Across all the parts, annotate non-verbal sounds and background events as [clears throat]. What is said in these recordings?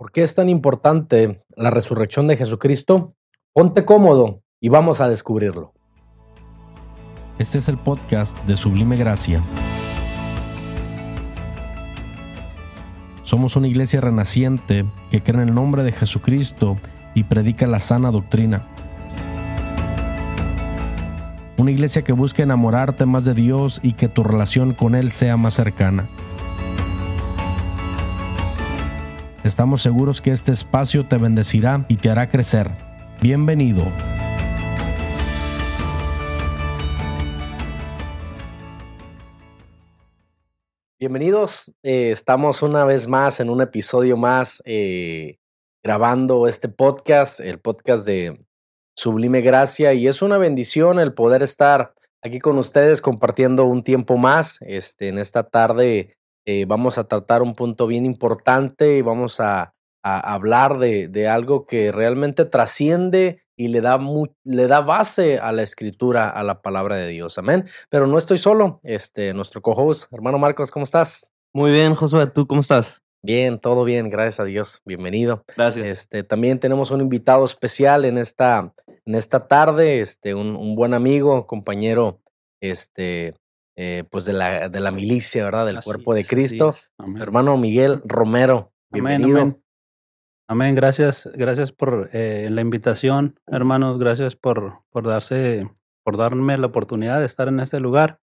¿Por qué es tan importante la resurrección de Jesucristo? Ponte cómodo y vamos a descubrirlo. Este es el podcast de Sublime Gracia. Somos una iglesia renaciente que cree en el nombre de Jesucristo y predica la sana doctrina. Una iglesia que busca enamorarte más de Dios y que tu relación con Él sea más cercana. Estamos seguros que este espacio te bendecirá y te hará crecer. Bienvenido. Bienvenidos, eh, estamos una vez más en un episodio más eh, grabando este podcast, el podcast de Sublime Gracia, y es una bendición el poder estar aquí con ustedes compartiendo un tiempo más. Este, en esta tarde eh, vamos a tratar un punto bien importante y vamos a, hablar de, algo que realmente trasciende y le da, le da base a la escritura, a la palabra de Dios. Amén. Pero no estoy solo. Este, nuestro co-host, hermano Marcos, ¿cómo estás? Muy bien, Josué, ¿tú cómo estás? Bien, todo bien, gracias a Dios. Bienvenido. Gracias. Este, también tenemos un invitado especial en esta, en esta tarde, este, un, un buen amigo, compañero, este, eh, pues de la, de la milicia, ¿verdad? Del cuerpo de Cristo. Hermano Miguel Romero. Bienvenido. Amén, amén. gracias, gracias por eh, la invitación, hermanos, gracias por, por darse, por darme la oportunidad de estar en este lugar.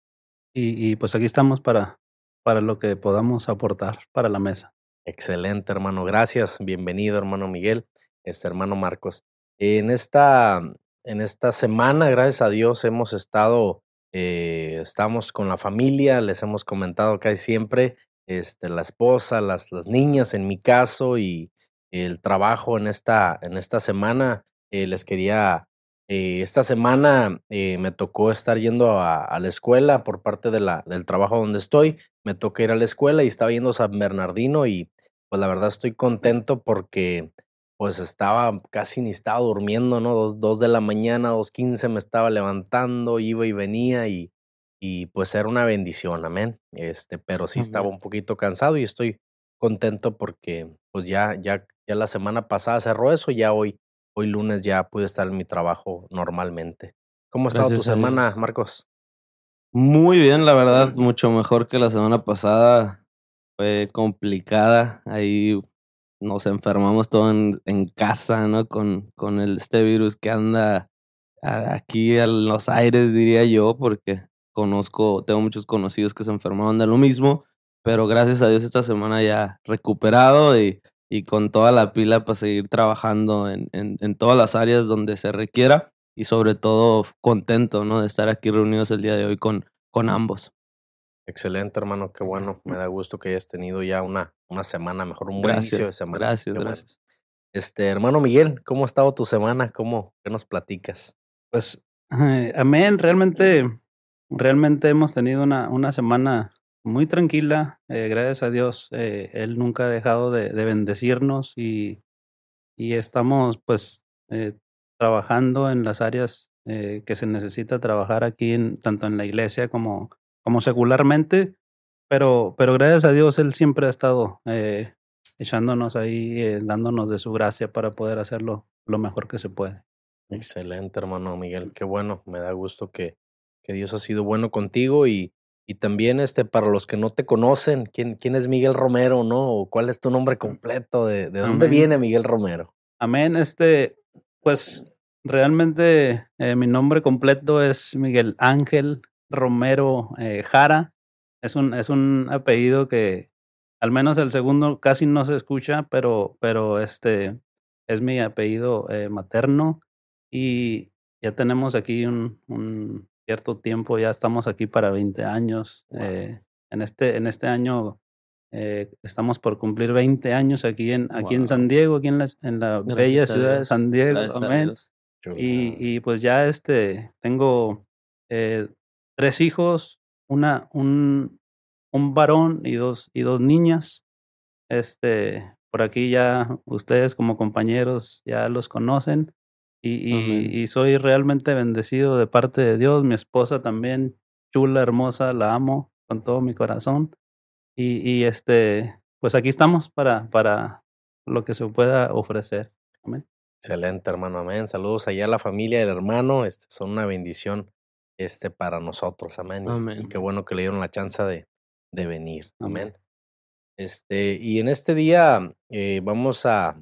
Y, y pues aquí estamos para, para lo que podamos aportar para la mesa. Excelente, hermano. Gracias. Bienvenido, hermano Miguel, este hermano Marcos. En esta, en esta semana, gracias a Dios, hemos estado eh, estamos con la familia, les hemos comentado casi siempre, este, la esposa, las, las niñas en mi caso y el trabajo en esta, en esta semana. Eh, les quería, eh, esta semana me tocó estar yendo a, la escuela por parte de la, del trabajo donde estoy. Me tocó ir a la escuela y estaba yendo a San Bernardino y pues la verdad estoy contento porque pues estaba casi ni estaba durmiendo, ¿no? Dos, dos de la mañana, dos quince me estaba levantando, iba y venía y, y pues era una bendición, amén. Este, pero sí estaba un poquito cansado y estoy contento porque pues ya, ya, ya la semana pasada cerró eso, ya hoy, hoy lunes ya pude estar en mi trabajo normalmente. ¿Cómo ha estado tu semana, Marcos? Muy bien, la verdad, mucho mejor que la semana pasada. Fue complicada. Ahí nos enfermamos todo en, en casa, ¿no? Con, con el, este virus que anda aquí en los aires, diría yo, porque conozco, tengo muchos conocidos que se enfermaron de lo mismo, pero gracias a Dios esta semana ya recuperado y, y con toda la pila para seguir trabajando en, en, en, todas las áreas donde se requiera y sobre todo contento, ¿no? De estar aquí reunidos el día de hoy con, con ambos. Excelente, hermano, qué bueno. Me da gusto que hayas tenido ya una, una semana, mejor un buen inicio de semana. Gracias, gracias. Este, hermano Miguel, ¿cómo ha estado tu semana? ¿Cómo? ¿Qué nos platicas? Pues, amén. Realmente, realmente hemos tenido una, una semana muy tranquila. Eh, gracias a Dios, eh, Él nunca ha dejado de, de bendecirnos y, y, estamos, pues, eh, trabajando en las áreas que se necesita trabajar aquí, en, tanto en la iglesia como como secularmente, pero, pero gracias a Dios Él siempre ha estado eh, echándonos ahí, eh, dándonos de su gracia para poder hacerlo lo mejor que se puede. Excelente, hermano Miguel. Qué bueno. Me da gusto que, que Dios ha sido bueno contigo y, y también este, para los que no te conocen, ¿quién, quién es Miguel Romero, no? ¿O ¿Cuál es tu nombre completo? ¿De, de dónde viene Miguel Romero? Amén. Este, pues realmente eh, mi nombre completo es Miguel Ángel Romero eh, Jara. Es un, es un apellido que al menos el segundo casi no se escucha, pero, pero este es mi apellido eh, materno y ya tenemos aquí un, un, cierto tiempo, ya estamos aquí para 20 años. Eh, en, este, en este año estamos por cumplir 20 años aquí en, aquí en San Diego, aquí en la, en la bella ciudad de San Diego. Amén. Y, y, pues ya este, tengo tres hijos, una, un, un varón y dos, y dos niñas. Este, por aquí ya ustedes como compañeros ya los conocen y, y, soy realmente bendecido de parte de Dios. Mi esposa también, chula, hermosa, la amo con todo mi corazón. Y, y este, pues aquí estamos para, para, lo que se pueda ofrecer. Amén. Excelente, hermano. Amén. Saludos allá a la familia del hermano. Este, son una bendición este, para nosotros. Amén. Y, qué bueno que le dieron la chance de, de venir. Amén. Este, y en este día eh, vamos a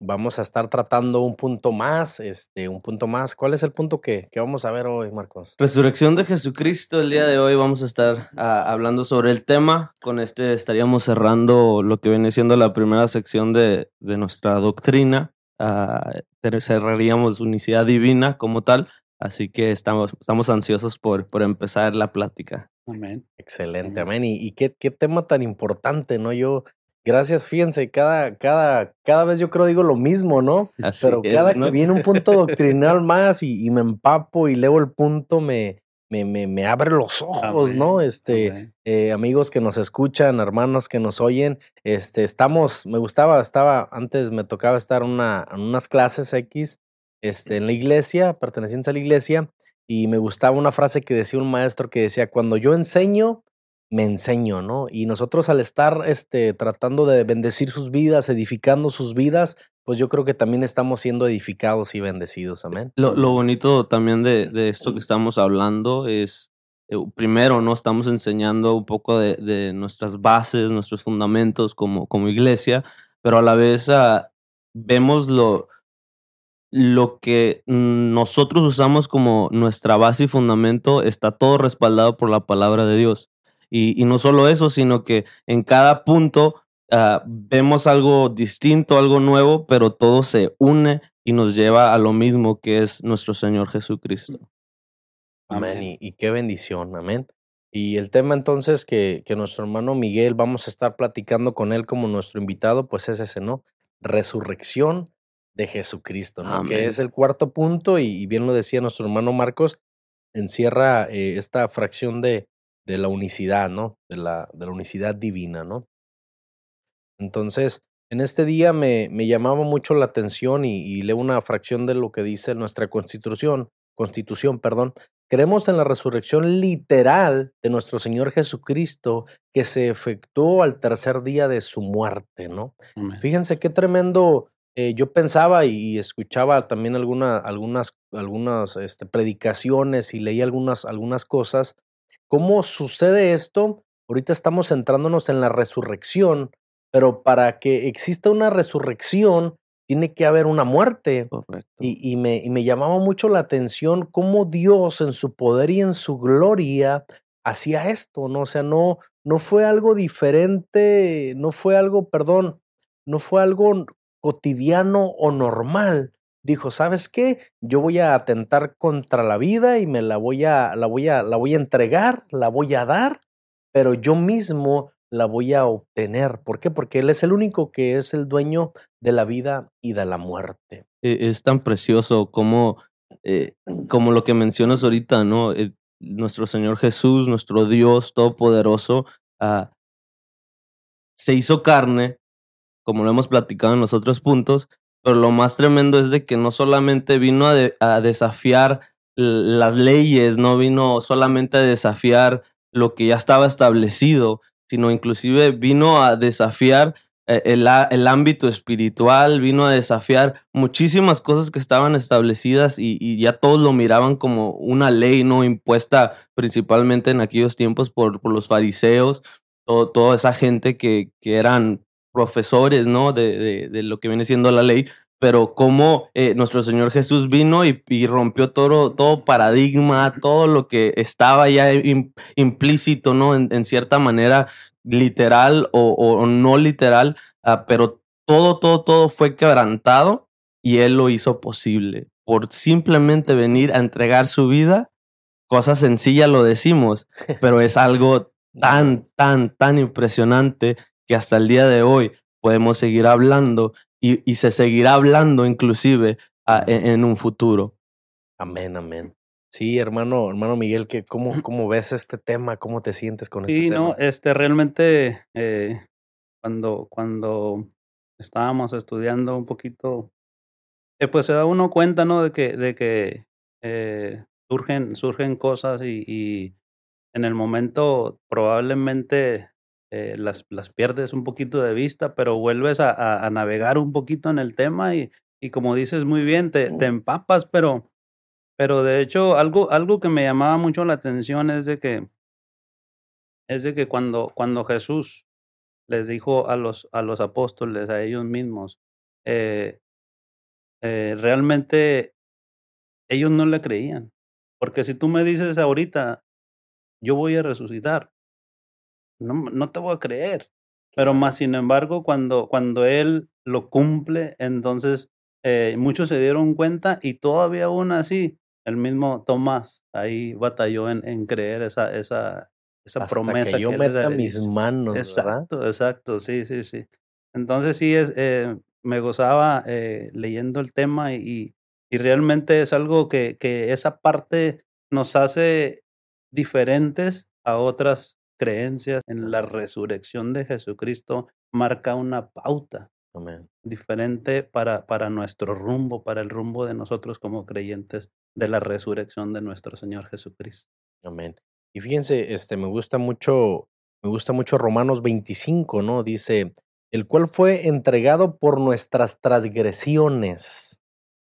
vamos a estar tratando un punto más, este, un punto más. ¿Cuál es el punto que, que vamos a ver hoy, Marcos? Resurrección de Jesucristo. El día de hoy vamos a estar ah, hablando sobre el tema. Con este estaríamos cerrando lo que viene siendo la primera sección de, de nuestra doctrina. Uh, cerraríamos unicidad divina como tal. Así que estamos, estamos ansiosos por, por empezar la plática. Amén. Excelente, amén. Y, y qué, qué tema tan importante, ¿no? Yo, Gracias, fíjense, cada, cada, cada vez yo creo digo lo mismo, ¿no? Pero cada que viene un punto doctrinal más y, me empapo y leo el punto, me, me, me, me abre los ojos, ¿no? Este, eh, amigos que nos escuchan, hermanos que nos oyen, este, estamos, me gustaba, estaba, antes me tocaba estar una, en unas clases X, este, en la iglesia, pertenecientes a la iglesia, y me gustaba una frase que decía un maestro que decía, cuando yo enseño, me enseño, ¿no? Y nosotros al estar este, tratando de bendecir sus vidas, edificando sus vidas, pues yo creo que también estamos siendo edificados y bendecidos, amén. Lo, lo bonito también de, de, esto que estamos hablando es, eh, primero, ¿no? Estamos enseñando un poco de, de, nuestras bases, nuestros fundamentos como, como iglesia, pero a la vez uh, vemos lo, lo que nosotros usamos como nuestra base y fundamento está todo respaldado por la palabra de Dios. Y, no solo eso, sino que en cada punto ah, vemos algo distinto, algo nuevo, pero todo se une y nos lleva a lo mismo que es nuestro Señor Jesucristo. Amén. Y, qué bendición, amén. Y el tema entonces que, que nuestro hermano Miguel, vamos a estar platicando con él como nuestro invitado, pues es ese, ¿no? Resurrección de Jesucristo, ¿no? Que es el cuarto punto y, bien lo decía nuestro hermano Marcos, encierra eh, esta fracción de, de la unicidad, ¿no? De la, de la unicidad divina, ¿no? Entonces, en este día me, me llamaba mucho la atención y, y, leo una fracción de lo que dice nuestra constitución, constitución, perdón. Creemos en la resurrección literal de nuestro Señor Jesucristo que se efectuó al tercer día de su muerte, ¿no? Fíjense qué tremendo. Eh, yo pensaba y, escuchaba también alguna, algunas, algunas este, predicaciones y leí algunas, algunas cosas ¿Cómo sucede esto? Ahorita estamos centrándonos en la resurrección, pero para que exista una resurrección, tiene que haber una muerte. Y, me, y, me, llamaba mucho la atención cómo Dios en su poder y en su gloria hacía esto, ¿no? O sea, no, no fue algo diferente, no fue algo, perdón, no fue algo cotidiano o normal, dijo, ¿sabes qué? Yo voy a atentar contra la vida y me la voy a, la voy a, la voy a entregar, la voy a dar, pero yo mismo la voy a obtener. ¿Por qué? Porque Él es el único que es el dueño de la vida y de la muerte. E, es tan precioso como, eh, como lo que mencionas ahorita, ¿no? Eh, nuestro Señor Jesús, nuestro Dios Todopoderoso, uh, se hizo carne, como lo hemos platicado en los otros puntos, pero lo más tremendo es de que no solamente vino a, desafiar las leyes, no vino solamente a desafiar lo que ya estaba establecido, sino inclusive vino a desafiar eh, el, el, ámbito espiritual, vino a desafiar muchísimas cosas que estaban establecidas y, ya todos lo miraban como una ley no impuesta principalmente en aquellos tiempos por, por los fariseos, toda esa gente que, que eran profesores, ¿no? De, de, lo que viene siendo la ley, pero cómo eh, nuestro Señor Jesús vino y, rompió todo, todo paradigma, todo lo que estaba ya implícito, ¿no? En, cierta manera, literal o, no literal, ah, pero todo, todo, todo fue quebrantado y Él lo hizo posible por simplemente venir a entregar su vida. Cosa sencilla lo decimos, pero es algo [laughs] tan, tan, tan impresionante que hasta el día de hoy podemos seguir hablando y, y se seguirá hablando inclusive a, en, en, un futuro. Amén, amén. Sí, hermano, hermano Miguel, que ¿cómo, [clears throat] cómo ves este tema? ¿Cómo te sientes con este tema? Sí, no, este, realmente eh, cuando, cuando estábamos estudiando un poquito, eh, pues se da uno cuenta, ¿no? De que, de que eh, surgen, surgen cosas y, y, en el momento probablemente eh, las, las pierdes un poquito de vista, pero vuelves a, a, navegar un poquito en el tema y, y como dices muy bien, te, te empapas, pero, pero de hecho algo, algo que me llamaba mucho la atención es de que, es de que cuando, cuando Jesús les dijo a los, a los apóstoles, a ellos mismos, eh, eh, realmente ellos no le creían. Porque si tú me dices ahorita, yo voy a resucitar, no, no te voy a creer. Pero más sin embargo, cuando, cuando él lo cumple, entonces eh, muchos se dieron cuenta y todavía aún así, el mismo Tomás ahí batalló en, en creer esa, esa, esa promesa. Que yo que meta mis manos. Exacto, exacto, sí, sí, sí. Entonces sí, es, eh, me gozaba eh, leyendo el tema y, y realmente es algo que, que esa parte nos hace diferentes a otras creencias en la resurrección de Jesucristo marca una pauta diferente para, para nuestro rumbo, para el rumbo de nosotros como creyentes de la resurrección de nuestro Señor Jesucristo. Amén. Y fíjense, este, me gusta mucho, me gusta mucho Romanos 25, ¿no? Dice, el cual fue entregado por nuestras transgresiones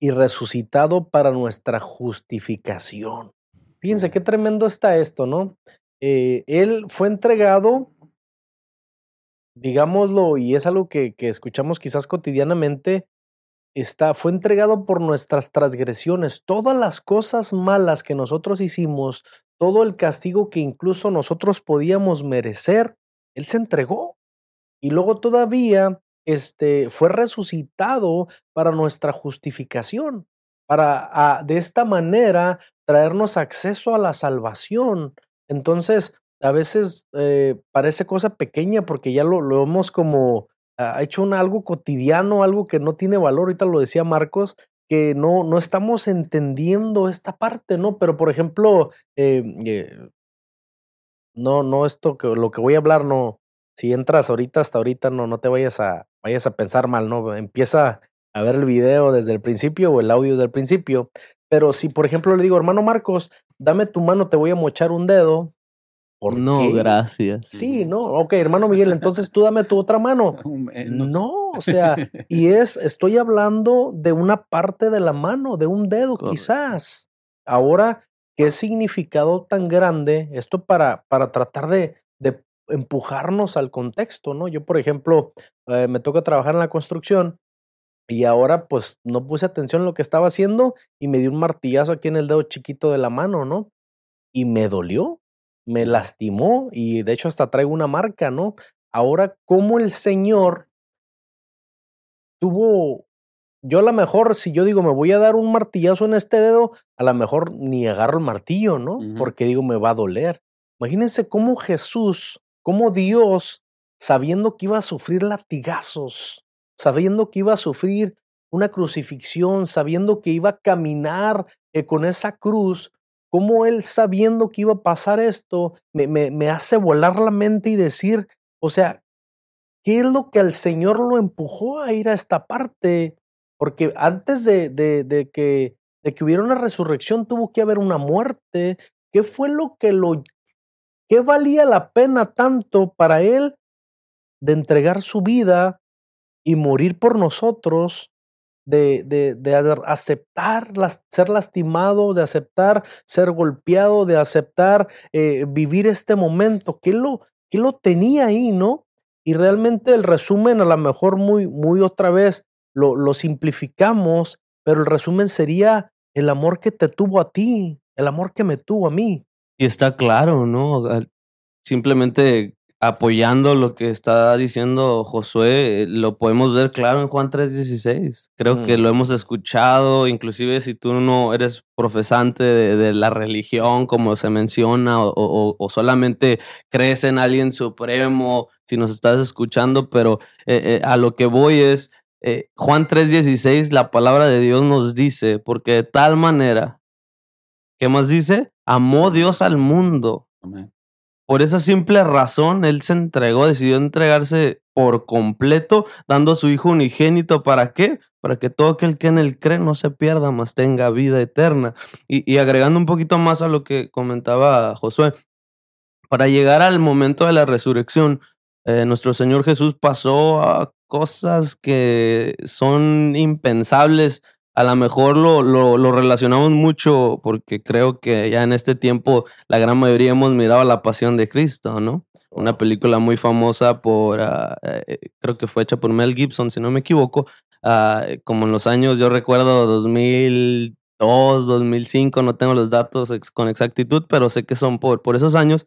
y resucitado para nuestra justificación. Fíjense qué tremendo está esto, ¿no? Eh, él fue entregado, digámoslo, y es algo que, que escuchamos quizás cotidianamente, está, fue entregado por nuestras transgresiones. Todas las cosas malas que nosotros hicimos, todo el castigo que incluso nosotros podíamos merecer, Él se entregó. Y luego todavía este, fue resucitado para nuestra justificación, para ah, de esta manera traernos acceso a la salvación. Entonces, a veces eh, parece cosa pequeña porque ya lo, lo hemos como ha hecho un, algo cotidiano, algo que no tiene valor, ahorita lo decía Marcos, que no, no estamos entendiendo esta parte, ¿no? Pero, por ejemplo, eh, eh, no, no, esto que lo que voy a hablar, no, si entras ahorita hasta ahorita, no, no te vayas a, vayas a pensar mal, ¿no? Empieza a ver el video desde el principio o el audio desde el principio. Pero si, por ejemplo, le digo, hermano Marcos, dame tu mano, te voy a mochar un dedo, no, gracias. Sí, no, ok, hermano Miguel, entonces tú dame tu otra mano. [laughs] No, o [laughs] sea, y es, estoy hablando de una parte de la mano, de un dedo quizás. Ahora, ¿qué significado tan grande esto para, para tratar de, de empujarnos al contexto, ¿no? Yo, por ejemplo, eh, me toca trabajar en la construcción y ahora pues no puse atención en lo que estaba haciendo y me di un martillazo aquí en el dedo chiquito de la mano, ¿no? Y me dolió, me lastimó y de hecho hasta traigo una marca, ¿no? Ahora, ¿cómo el Señor tuvo, yo a lo mejor, si yo digo, me voy a dar un martillazo en este dedo, a lo mejor ni agarro el martillo, ¿no? Porque digo, me va a doler. Imagínense cómo Jesús, cómo Dios, sabiendo que iba a sufrir latigazos, sabiendo que iba a sufrir una crucifixión, sabiendo que iba a caminar eh, con esa cruz, cómo él sabiendo que iba a pasar esto, me, me, hace volar la mente y decir, o sea, ¿qué es lo que al Señor lo empujó a ir a esta parte? Porque antes de, de, de, que, de que hubiera una resurrección tuvo que haber una muerte. ¿Qué fue lo que lo... ¿Qué valía la pena tanto para él de entregar su vida y morir por nosotros de, de, de aceptar ser lastimado, de aceptar ser golpeado, de aceptar eh, vivir este momento. ¿Qué lo, qué lo tenía ahí, no? Y realmente el resumen, a lo mejor muy, muy otra vez, lo, lo simplificamos, pero el resumen sería el amor que te tuvo a ti, el amor que me tuvo a mí. Y está claro, ¿no? Simplemente apoyando lo que está diciendo Josué, lo podemos ver claro en Juan 3:16. Creo que mm. lo hemos escuchado, inclusive si tú no eres profesante de, la religión, como se menciona, o, solamente crees en alguien supremo, si nos estás escuchando, pero eh, eh, a lo que voy es, eh, Juan 3:16, la palabra de Dios nos dice, porque de tal manera, ¿qué más dice? Amó Dios al mundo. Amén por esa simple razón, Él se entregó, decidió entregarse por completo, dando a su Hijo unigénito. ¿Para qué? Para que todo aquel que en Él cree no se pierda, mas tenga vida eterna. Y, agregando un poquito más a lo que comentaba Josué, para llegar al momento de la resurrección, Eh, nuestro Señor Jesús pasó a cosas que son impensables. A lo mejor lo, lo, relacionamos mucho porque creo que ya en este tiempo la gran mayoría hemos mirado la pasión de Cristo, ¿no? Una película muy famosa por, uh, creo que fue hecha por Mel Gibson, si no me equivoco, uh, como en los años, yo recuerdo 2002, 2005, no tengo los datos ex con exactitud, pero sé que son por, por esos años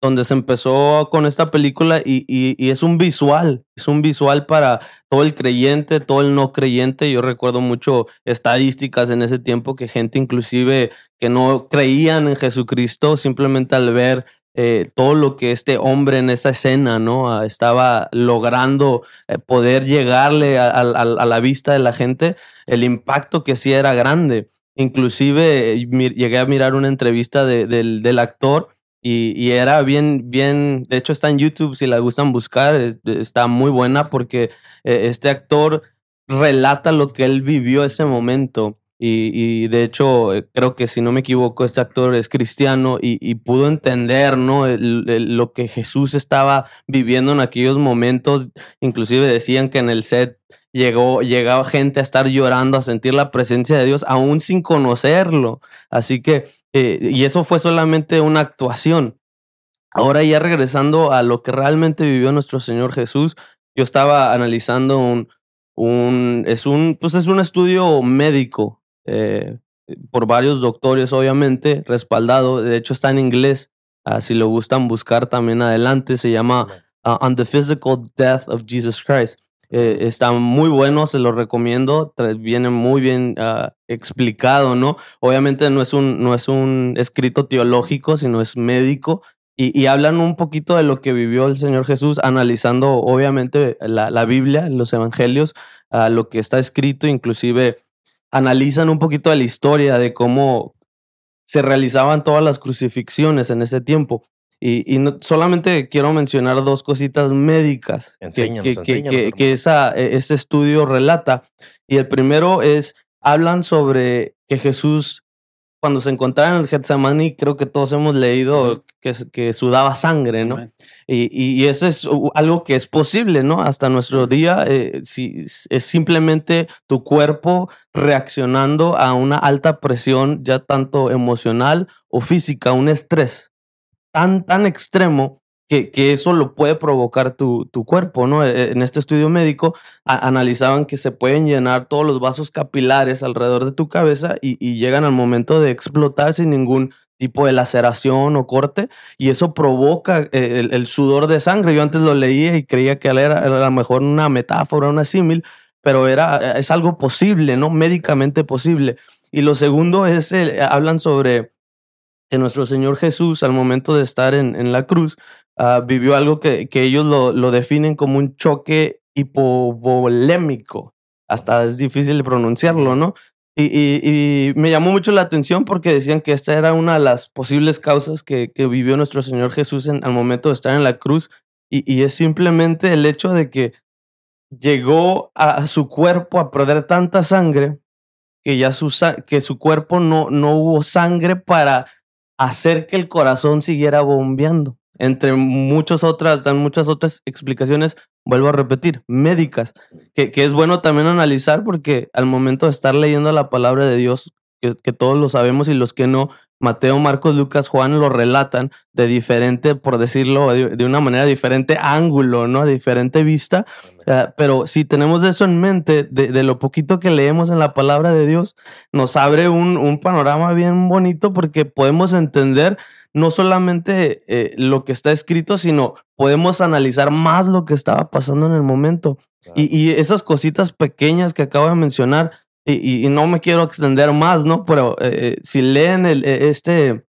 donde se empezó con esta película y, y, es un visual, es un visual para todo el creyente, todo el no creyente. Yo recuerdo mucho estadísticas en ese tiempo que gente inclusive que no creían en Jesucristo, simplemente al ver eh, todo lo que este hombre en esa escena, ¿no? Ah, estaba logrando eh, poder llegarle a, la vista de la gente, el impacto que sí era grande. Inclusive eh, llegué a mirar una entrevista de, del, del actor y, era bien, bien, de hecho está en YouTube si la gustan buscar, está muy buena porque eh, este actor relata lo que él vivió ese momento. Y, de hecho, eh, creo que si no me equivoco, este actor es cristiano y, pudo entender ¿no? lo que Jesús estaba viviendo en aquellos momentos. Inclusive decían que en el set llegó, llegaba gente a estar llorando, a sentir la presencia de Dios, aún sin conocerlo. Así que eh, y eso fue solamente una actuación. Ahora ya regresando a lo que realmente vivió nuestro Señor Jesús, yo estaba analizando un, un es un, pues es un estudio médico eh, por varios doctores, obviamente, respaldado. De hecho, está en inglés. Uh, si lo gustan buscar también adelante, se llama uh, On the Physical Death of Jesus Christ. Eh, está muy bueno, se lo recomiendo, viene muy bien uh, explicado, ¿no? Obviamente no es, un, no es un escrito teológico, sino es médico, y, y, hablan un poquito de lo que vivió el Señor Jesús, analizando obviamente la, la Biblia, los evangelios, uh, lo que está escrito, inclusive analizan un poquito de la historia de cómo se realizaban todas las crucifixiones en ese tiempo. Y, no, solamente quiero mencionar dos cositas médicas que, que, que, esa, e, ese estudio relata. Y el primero es, hablan sobre que Jesús, cuando se encontraba en el Getsemaní, creo que todos hemos leído que, que sudaba sangre, ¿no? Y, y, eso es algo que es posible, ¿no? Hasta nuestro día, eh, si, es simplemente tu cuerpo reaccionando a una alta presión, ya tanto emocional o física, un estrés tan, tan extremo que, que, eso lo puede provocar tu, tu, cuerpo, ¿no? E, en este estudio médico analizaban que se pueden llenar todos los vasos capilares alrededor de tu cabeza y, llegan al momento de explotar sin ningún tipo de laceración o corte y eso provoca eh, el, el sudor de sangre. Yo antes lo leía y creía que era, a lo mejor una metáfora, una símil, pero era, es algo posible, ¿no? Médicamente posible. Y lo segundo es, hablan sobre que nuestro Señor Jesús, al momento de estar en, en la cruz, uh, vivió algo que, que ellos lo, lo, definen como un choque hipovolémico. Hasta es difícil de pronunciarlo, ¿no? Y, y, y, me llamó mucho la atención porque decían que esta era una de las posibles causas que, que vivió nuestro Señor Jesús en, al momento de estar en la cruz. Y, y es simplemente el hecho de que llegó a, a su cuerpo a perder tanta sangre que ya su, que su cuerpo no, no hubo sangre para hacer que el corazón siguiera bombeando. Entre muchas otras, dan muchas otras explicaciones, vuelvo a repetir, médicas, que, es bueno también analizar porque al momento de estar leyendo la palabra de Dios, que todos lo sabemos y los que no, Mateo, Marcos, Lucas, Juan lo relatan de diferente, por decirlo de, una manera diferente ángulo, ¿no? Diferente vista. Uh, pero si tenemos eso en mente, de, de, lo poquito que leemos en la palabra de Dios, nos abre un, un panorama bien bonito porque podemos entender no solamente eh, lo que está escrito, sino podemos analizar más lo que estaba pasando en el momento. Claro. Y, y esas cositas pequeñas que acabo de mencionar, y, y, no me quiero extender más, ¿no? Pero eh, si leen el, e, este,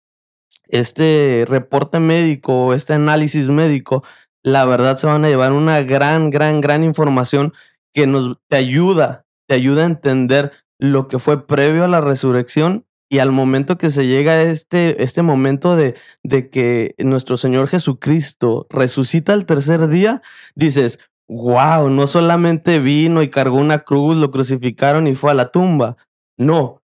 este reporte médico, este análisis médico, la verdad se van a llevar una gran, gran, gran información que nos te ayuda, te ayuda a entender lo que fue previo a la resurrección y al momento que se llega a este, este momento de, de que nuestro Señor Jesucristo resucita el tercer día, dices, wow, no solamente vino y cargó una cruz, lo crucificaron y fue a la tumba. No,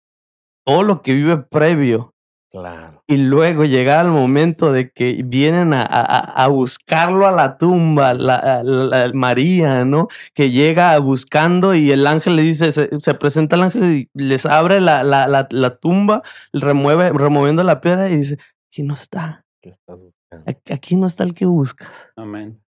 todo lo que vive previo Claro. Y luego llega el momento de que vienen a, a- a buscarlo a la tumba, la, la- María, ¿no? Que llega buscando y el ángel le dice, se, se presenta el ángel y les abre la, la, la, la tumba, remueve, removiendo la piedra y dice, aquí no está, ¿Qué estás buscando? aquí- aquí no está el que buscas. Amén.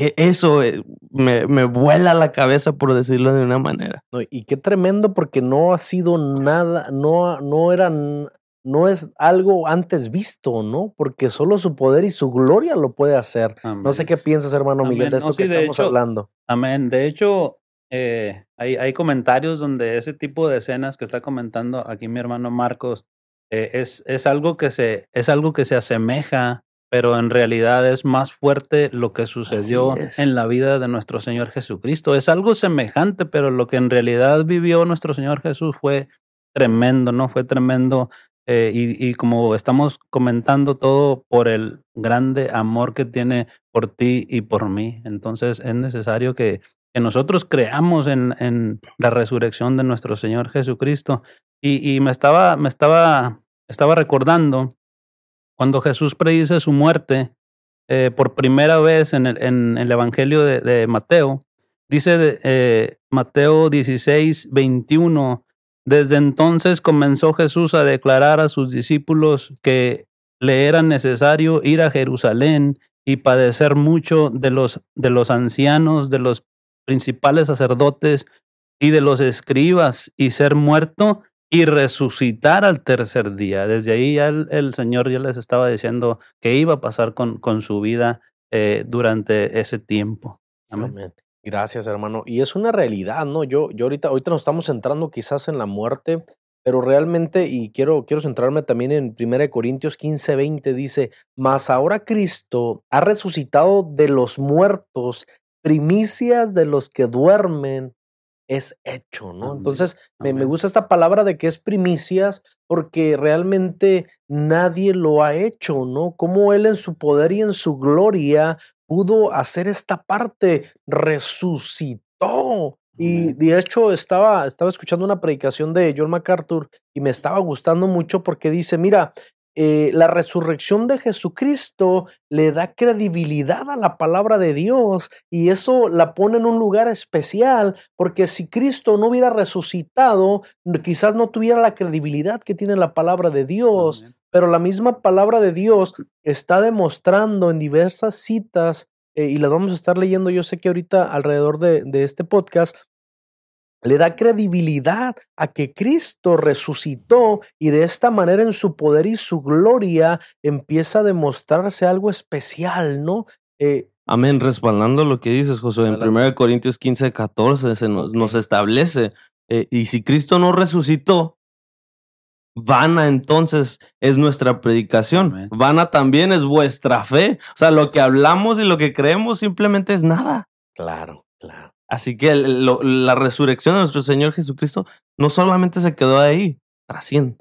E- Eso eh, me, me vuela la cabeza, por decirlo de una manera. No, y qué tremendo porque no ha sido nada, no, no era, n- no es algo antes visto, ¿no? Porque solo su poder y su gloria lo puede hacer. No sé qué piensas, hermano Miguel, Amén. de No, esto que de estamos hecho, hablando. Amén. De hecho, eh, hay, hay comentarios donde ese tipo de escenas que está comentando aquí mi hermano Marcos eh, es, es, algo que se, es algo que se asemeja, pero en realidad es más fuerte lo que sucedió en la vida de nuestro Señor Jesucristo. Es algo semejante, pero lo que en realidad vivió nuestro Señor Jesús fue tremendo, ¿no? Fue tremendo. eh, y, y como estamos comentando todo por el grande amor que tiene por ti y por mí. Entonces es necesario que, que nosotros creamos en, en la resurrección de nuestro Señor Jesucristo. Y, y me estaba, me estaba, estaba recordando cuando Jesús predice su muerte eh, por primera vez en el, Evangelio de, Mateo. Dice eh, Mateo 16, 21, desde entonces comenzó Jesús a declarar a sus discípulos que le era necesario ir a Jerusalén y padecer mucho de los, de los ancianos, de los principales sacerdotes y de los escribas y ser muerto y resucitar al tercer día. Desde ahí ya el, Señor ya les estaba diciendo que iba a pasar con, con su vida eh, durante ese tiempo. Amén. Amén. Gracias, hermano. Y es una realidad, ¿no? Yo, yo ahorita, ahorita nos estamos centrando quizás en la muerte, pero realmente, y quiero, quiero centrarme también en 1 Corintios 15, 20, dice, mas ahora Cristo ha resucitado de los muertos, primicias de los que duermen, es hecho, ¿no? Amén. Entonces, me, me gusta esta palabra de que es primicias porque realmente nadie lo ha hecho, ¿no? Como Él en su poder y en su gloria pudo hacer esta parte, resucitó. Y de hecho estaba, estaba escuchando una predicación de John MacArthur y me estaba gustando mucho porque dice, mira, eh, la resurrección de Jesucristo le da credibilidad a la palabra de Dios y eso la pone en un lugar especial porque si Cristo no hubiera resucitado, quizás no tuviera la credibilidad que tiene la palabra de Dios, Amén. pero la misma palabra de Dios está demostrando en diversas citas eh, y las vamos a estar leyendo yo sé que ahorita alrededor de, de este podcast le da credibilidad a que Cristo resucitó y de esta manera en su poder y su gloria empieza a demostrarse algo especial, ¿no? Eh, Amén, respaldando lo que dices, Josué, en Adelante. 1 Corintios 15, 14 se nos, establece, eh, y si Cristo no resucitó, vana entonces es nuestra predicación, Amén. vana también es vuestra fe, o sea, lo que hablamos y lo que creemos simplemente es nada. claro. Así que el- lo- la resurrección de nuestro Señor Jesucristo no solamente se quedó ahí, trasciende.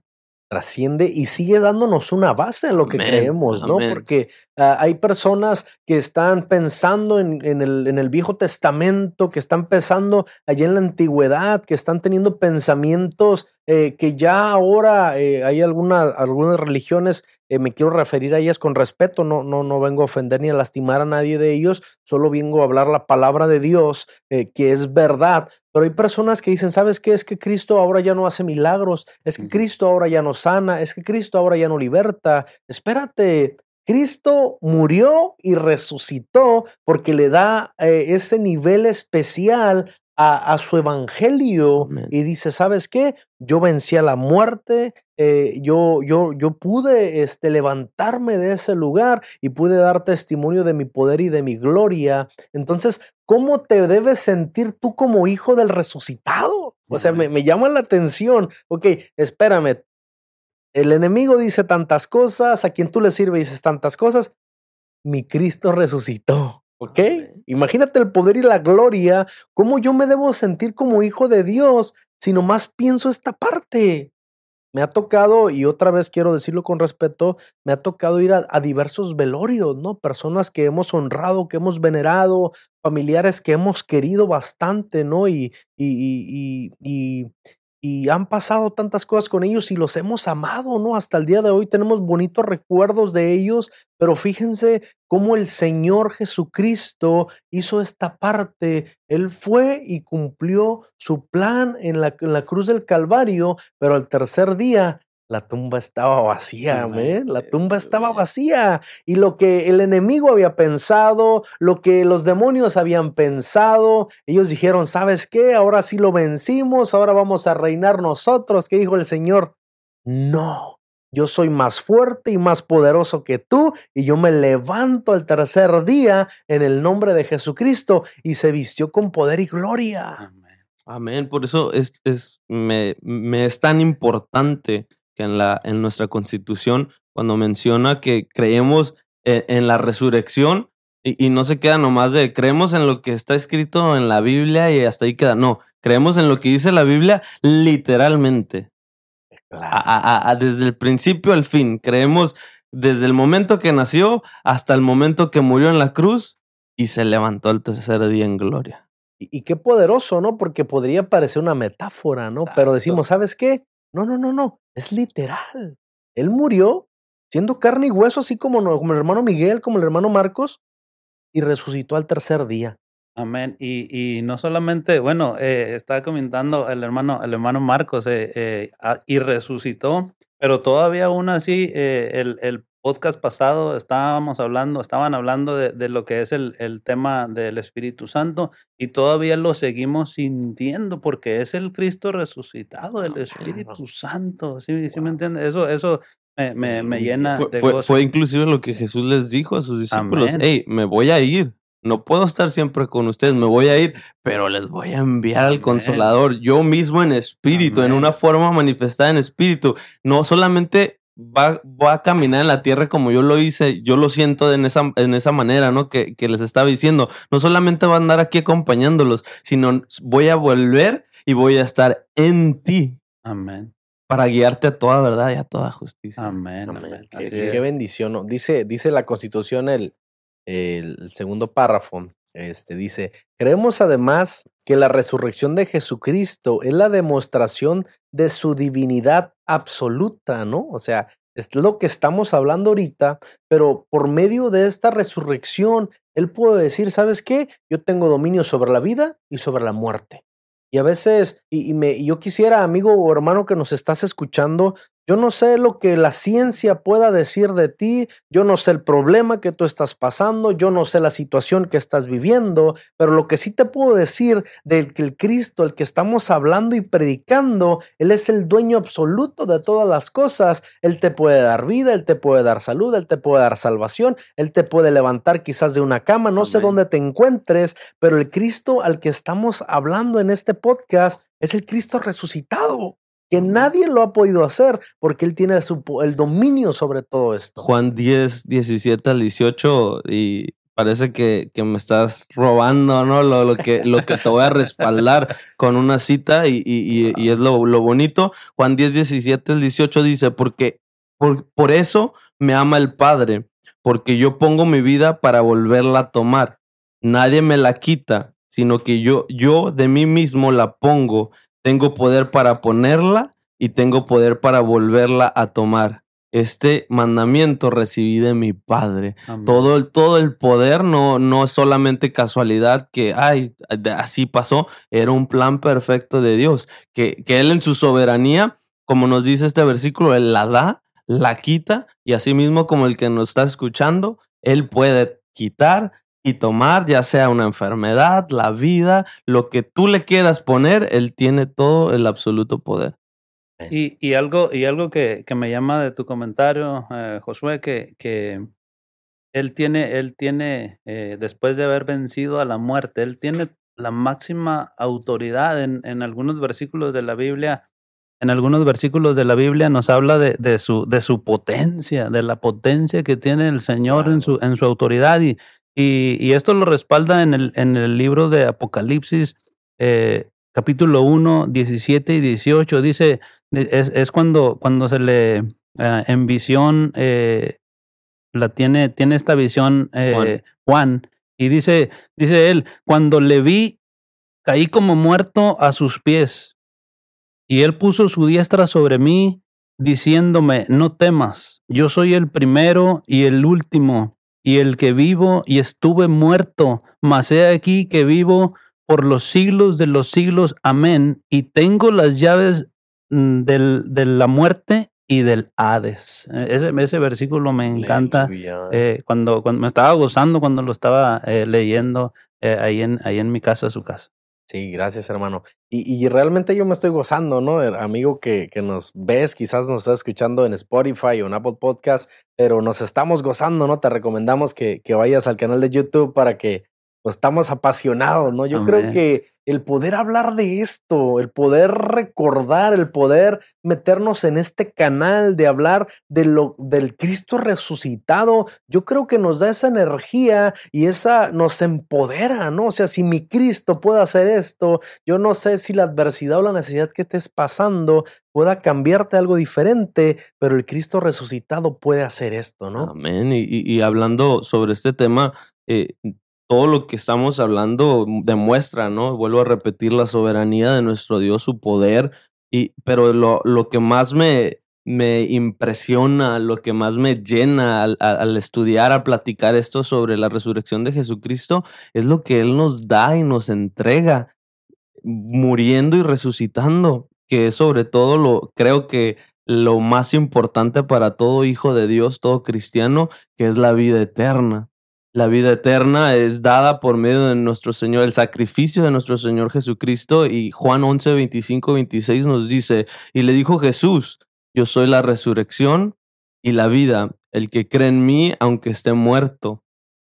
trasciende y sigue dándonos una base en lo que Amén, creemos, ¿no? amén. Porque ah, hay personas que están pensando en, en el, en el Viejo Testamento, que están pensando allí en la antigüedad, que están teniendo pensamientos eh, que ya ahora eh, hay alguna, algunas religiones, eh, me quiero referir a ellas con respeto, no, no, no vengo a ofender ni a lastimar a nadie de ellos, solo vengo a hablar la palabra de Dios, eh, que es verdad. Pero hay personas que dicen, ¿sabes qué? Es que Cristo ahora ya no hace milagros, es que. Cristo ahora ya no sana, es que Cristo ahora ya no liberta. Espérate, Cristo murió y resucitó porque le da eh, ese nivel especial a, a su evangelio y dice, ¿sabes qué? Yo vencí a la muerte, eh, yo, yo, yo pude este, levantarme de ese lugar y pude dar testimonio de mi poder y de mi gloria. Entonces, ¿cómo te debes sentir tú como hijo del resucitado? O sea, me, me llama la atención. Ok, espérame. El enemigo dice tantas cosas, a quien tú le sirves dices tantas cosas. Mi Cristo resucitó. ¿Ok? Imagínate el poder y la gloria, cómo yo me debo sentir como hijo de Dios si nomás pienso esta parte. Me ha tocado, y otra vez quiero decirlo con respeto, me ha tocado ir a, a diversos velorios, ¿no? Personas que hemos honrado, que hemos venerado, familiares que hemos querido bastante, ¿no? Y, y, y, y, y- han pasado tantas cosas con ellos y los hemos amado, ¿no? Hasta el día de hoy tenemos bonitos recuerdos de ellos, pero fíjense cómo el Señor Jesucristo hizo esta parte. Él fue y cumplió su plan en la, en la cruz del Calvario, pero al tercer día la tumba estaba vacía, amén. La tumba estaba vacía. Y lo que el enemigo había pensado, lo que los demonios habían pensado, ellos dijeron, ¿sabes qué? Ahora sí lo vencimos, ahora vamos a reinar nosotros. ¿Qué dijo el Señor? No, yo soy más fuerte y más poderoso que tú, y yo me levanto al tercer día en el nombre de Jesucristo, y se vistió con poder y gloria. Amén. Por eso es, es me, me es tan importante en, la, en nuestra constitución, cuando menciona que creemos e, en, la resurrección y, no se queda nomás de creemos en lo que está escrito en la Biblia y hasta ahí queda. No, creemos en lo que dice la Biblia literalmente. desde el principio al fin. Creemos desde el momento que nació hasta el momento que murió en la cruz y se levantó el tercer día en gloria. Y, qué poderoso, ¿no? Porque podría parecer una metáfora, ¿no? Pero decimos, ¿sabes qué? No, no, no, no, es literal. Él murió siendo carne y hueso, así como, el hermano Miguel, como el hermano Marcos, y resucitó al tercer día. Amén. Y, y no solamente, bueno, eh, estaba comentando el hermano, el hermano Marcos, eh, eh, ah, y resucitó, pero todavía aún así el, el, podcast pasado estábamos hablando, estaban hablando de, lo que es el, el, tema del Espíritu Santo y todavía lo seguimos sintiendo porque es el Cristo resucitado, el Espíritu Santo. ¿Sí, me entiendes? Eso, eso me, me, llena fue, de fue, fue, inclusive lo que Jesús les dijo a sus discípulos. Hey, me voy a ir. No puedo estar siempre con ustedes, me voy a ir, pero les voy a enviar al consolador, yo mismo en espíritu, en una forma manifestada en espíritu. No solamente va, a caminar en la tierra como yo lo hice, yo lo siento en esa, en esa manera, ¿no? Que, que les estaba diciendo. No solamente va a andar aquí acompañándolos, sino voy a volver y voy a estar en ti. Amén. Para guiarte a toda verdad y a toda justicia. Amén. Qué, bendición. ¿no? Dice, dice la Constitución, el, el segundo párrafo, este, dice, creemos además que la resurrección de Jesucristo es la demostración de su divinidad absoluta, ¿no? O sea, es lo que estamos hablando ahorita, pero por medio de esta resurrección, Él puede decir, ¿sabes qué? Yo tengo dominio sobre la vida y sobre la muerte. Y a veces, y, me, yo quisiera, amigo o hermano que nos estás escuchando, yo no sé lo que la ciencia pueda decir de ti, yo no sé el problema que tú estás pasando, yo no sé la situación que estás viviendo, pero lo que sí te puedo decir del que el Cristo, el que estamos hablando y predicando, Él es el dueño absoluto de todas las cosas. Él te puede dar vida, Él te puede dar salud, Él te puede dar salvación, Él te puede levantar quizás de una cama, no sé dónde te encuentres, pero el Cristo al que estamos hablando en este podcast es el Cristo resucitado que nadie lo ha podido hacer porque él tiene el dominio sobre todo esto. Juan 10, 17 al 18 y parece que, que me estás robando, ¿no? Lo, lo, que, lo que te voy a respaldar con una cita y, y, y es lo, lo, bonito. Juan 10, 17 al 18 dice, porque por, por eso me ama el Padre, porque yo pongo mi vida para volverla a tomar. Nadie me la quita, sino que yo, yo de mí mismo la pongo tengo poder para ponerla y tengo poder para volverla a tomar. Este mandamiento recibí de mi Padre. Todo el, todo el poder no, no es solamente casualidad que, ay, así pasó. Era un plan perfecto de Dios. Que, que Él en su soberanía, como nos dice este versículo, Él la da, la quita y así mismo como el que nos está escuchando, Él puede quitar y tomar, ya sea una enfermedad, la vida, lo que tú le quieras poner, Él tiene todo el absoluto poder. Y, y algo, y algo que, que, me llama de tu comentario, eh, Josué, que, que Él tiene, él tiene eh, después de haber vencido a la muerte, Él tiene la máxima autoridad en, en algunos versículos de la Biblia. En algunos versículos de la Biblia nos habla de, de, su, de su potencia, de la potencia que tiene el Señor en, su, en su autoridad. Y, y, esto lo respalda en el, en el libro de Apocalipsis, eh, capítulo 1, 17 y 18. Dice, es, es cuando, cuando se le eh, en visión, eh, la tiene, tiene esta visión Juan. Juan. Y dice, dice él, cuando le vi, caí como muerto a sus pies. Y él puso su diestra sobre mí, diciéndome, no temas, yo soy el primero y el último, y el que vivo y estuve muerto, mas he aquí que vivo por los siglos de los siglos. Amén. Y tengo las llaves mm, del, de la muerte y del Hades. Ese, ese versículo me encanta. Eh, cuando, cuando me estaba gozando cuando lo estaba eh, leyendo eh, ahí, en, ahí en mi casa, su casa. Sí, gracias, hermano. Y, y, realmente yo me estoy gozando, ¿no? Amigo que, que nos ves, quizás nos estás escuchando en Spotify o en Apple Podcast, pero nos estamos gozando, ¿no? Te recomendamos que, que vayas al canal de YouTube para que pues, estamos apasionados, ¿no? Yo creo que el poder hablar de esto, el poder recordar, el poder meternos en este canal de hablar de lo, del Cristo resucitado, yo creo que nos da esa energía y esa nos empodera, ¿no? O sea, si mi Cristo puede hacer esto, yo no sé si la adversidad o la necesidad que estés pasando pueda cambiarte algo diferente, pero el Cristo resucitado puede hacer esto, ¿no? Amén. Y, hablando sobre este tema, eh, todo lo que estamos hablando demuestra, ¿no? Vuelvo a repetir la soberanía de nuestro Dios, su poder, y, pero lo, lo que más me, me impresiona, lo que más me llena al, estudiar, al platicar esto sobre la resurrección de Jesucristo, es lo que Él nos da y nos entrega, muriendo y resucitando, que es sobre todo lo, creo que lo más importante para todo hijo de Dios, todo cristiano, que es la vida eterna. La vida eterna es dada por medio de nuestro Señor, el sacrificio de nuestro Señor Jesucristo. Y Juan 11, 25, 26 nos dice, y le dijo Jesús, yo soy la resurrección y la vida. El que cree en mí, aunque esté muerto,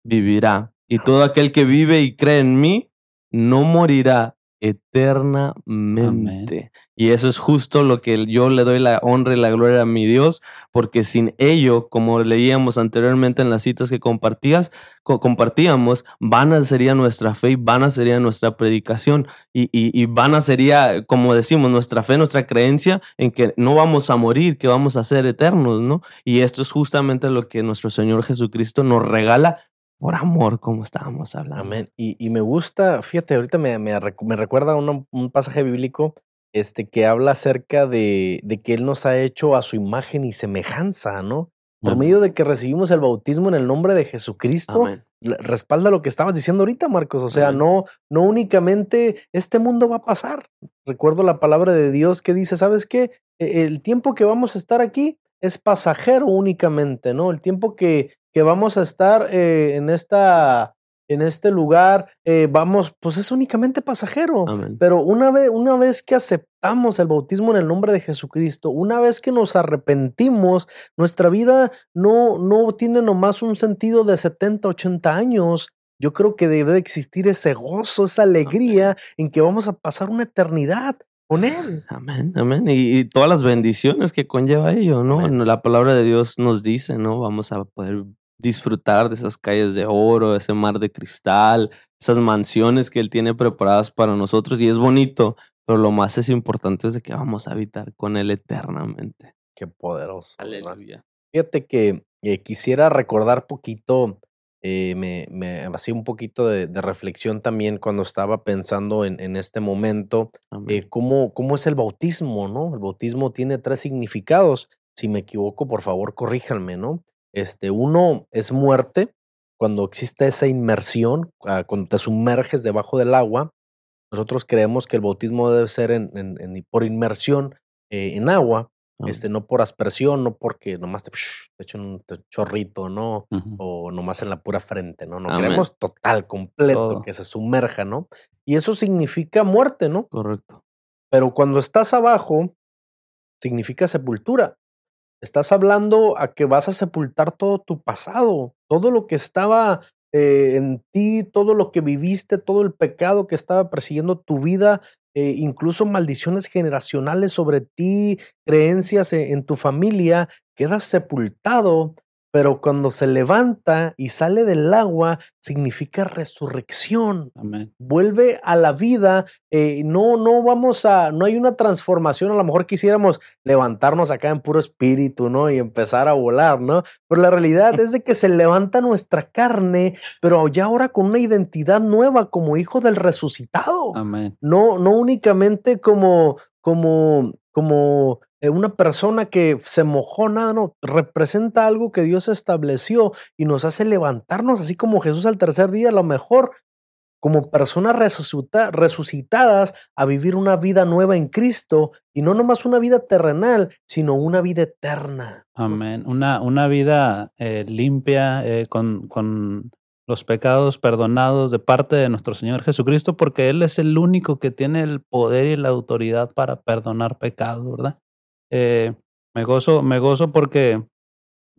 vivirá. Y todo aquel que vive y cree en mí, no morirá eternamente. Y eso es justo lo que yo le doy la honra y la gloria a mi Dios, porque sin ello, como leíamos anteriormente en las citas que compartías, compartíamos, vana sería nuestra fe y vana sería nuestra predicación. Y, y, y vana sería, como decimos, nuestra fe, nuestra creencia en que no vamos a morir, que vamos a ser eternos, ¿no? Y esto es justamente lo que nuestro Señor Jesucristo nos regala por amor, como estábamos hablando. Amén. Y, y me gusta, fíjate, ahorita me, me, me recuerda un, un pasaje bíblico este, que habla acerca de, de, que Él nos ha hecho a su imagen y semejanza, ¿no? Por medio de que recibimos el bautismo en el nombre de Jesucristo, Amén. respalda lo que estabas diciendo ahorita, Marcos. O sea, no, no únicamente este mundo va a pasar. Recuerdo la palabra de Dios que dice, ¿sabes qué? E, el tiempo que vamos a estar aquí es pasajero únicamente, ¿no? El tiempo que, que vamos a estar eh, en esta en este lugar, eh, vamos, pues es únicamente pasajero. Pero una vez, una vez que aceptamos el bautismo en el nombre de Jesucristo, una vez que nos arrepentimos, nuestra vida no, no tiene nomás un sentido de 70, 80 años. Yo creo que debe existir ese gozo, esa alegría en que vamos a pasar una eternidad con Él. Amén, amén. Y, todas las bendiciones que conlleva ello, ¿no? La palabra de Dios nos dice, ¿no? Vamos a poder disfrutar de esas calles de oro, ese mar de cristal, esas mansiones que Él tiene preparadas para nosotros. Y es bonito, pero lo más es importante es de que vamos a habitar con Él eternamente. Qué poderoso. Aleluya. Fíjate que eh, quisiera recordar poquito eh, me, me hacía un poquito de, reflexión también cuando estaba pensando en, en este momento, eh, cómo, cómo es el bautismo, ¿no? El bautismo tiene tres significados. Si me equivoco, por favor, corríjanme, ¿no? Este, uno es muerte, cuando existe esa inmersión, ah, cuando te sumerges debajo del agua. Nosotros creemos que el bautismo debe ser en, en, por inmersión eh, en agua, este, no por aspersión, no porque nomás te, te un chorrito, ¿no? O nomás en la pura frente, ¿no? No queremos total, completo, que se sumerja, ¿no? Y eso significa muerte, ¿no? Correcto. Pero cuando estás abajo, significa sepultura. Estás hablando a que vas a sepultar todo tu pasado, todo lo que estaba eh, en ti, todo lo que viviste, todo el pecado que estaba persiguiendo tu vida, eh, incluso maldiciones generacionales sobre ti, creencias en, en tu familia, quedas sepultado pero cuando se levanta y sale del agua, significa resurrección. Amén. Vuelve a la vida. Eh, no, no vamos a, no hay una transformación. A lo mejor quisiéramos levantarnos acá en puro espíritu, ¿no? Y empezar a volar, ¿no? Pero la realidad [laughs] es de que se levanta nuestra carne, pero ya ahora con una identidad nueva como hijo del resucitado. Amén. No, no únicamente como, como, como una persona que se mojó, nada, no, representa algo que Dios estableció y nos hace levantarnos, así como Jesús al tercer día, a lo mejor como personas resucitadas a vivir una vida nueva en Cristo y no nomás una vida terrenal, sino una vida eterna. Amén. Una, una vida eh, limpia eh, con, con los pecados perdonados de parte de nuestro Señor Jesucristo, porque Él es el único que tiene el poder y la autoridad para perdonar pecados, ¿verdad? Eh, me, gozo, me gozo porque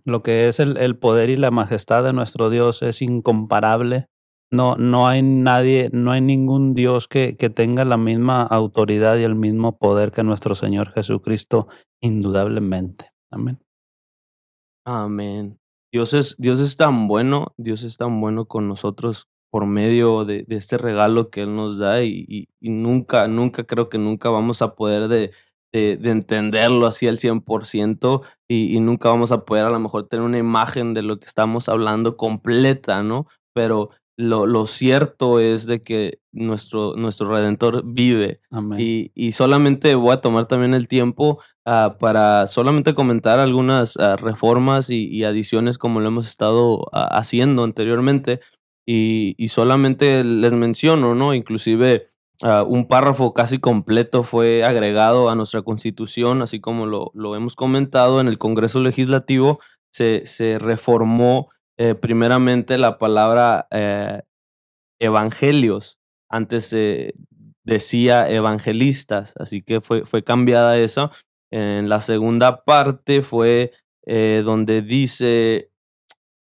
lo que es el, el, poder y la majestad de nuestro Dios es incomparable. No, no hay nadie, no hay ningún Dios que, que tenga la misma autoridad y el mismo poder que nuestro Señor Jesucristo, indudablemente. Amén. Amén. Dios es, Dios es tan bueno, Dios es tan bueno con nosotros por medio de, de este regalo que Él nos da y, y, nunca, nunca creo que nunca vamos a poder de, de, de entenderlo así al 100% y, y nunca vamos a poder a lo mejor tener una imagen de lo que estamos hablando completa, ¿no? Pero lo, lo, cierto es de que nuestro, nuestro Redentor vive. Y, y, solamente voy a tomar también el tiempo uh, para solamente comentar algunas uh, reformas y, y, adiciones como lo hemos estado uh, haciendo anteriormente. Y, y, solamente les menciono, ¿no? Inclusive un párrafo casi completo fue agregado a nuestra constitución, así como lo, lo hemos comentado en el Congreso Legislativo, se, se reformó eh, primeramente la palabra eh, evangelios. Antes eh, decía evangelistas, así que fue, fue cambiada eso. En la segunda parte fue eh, donde dice,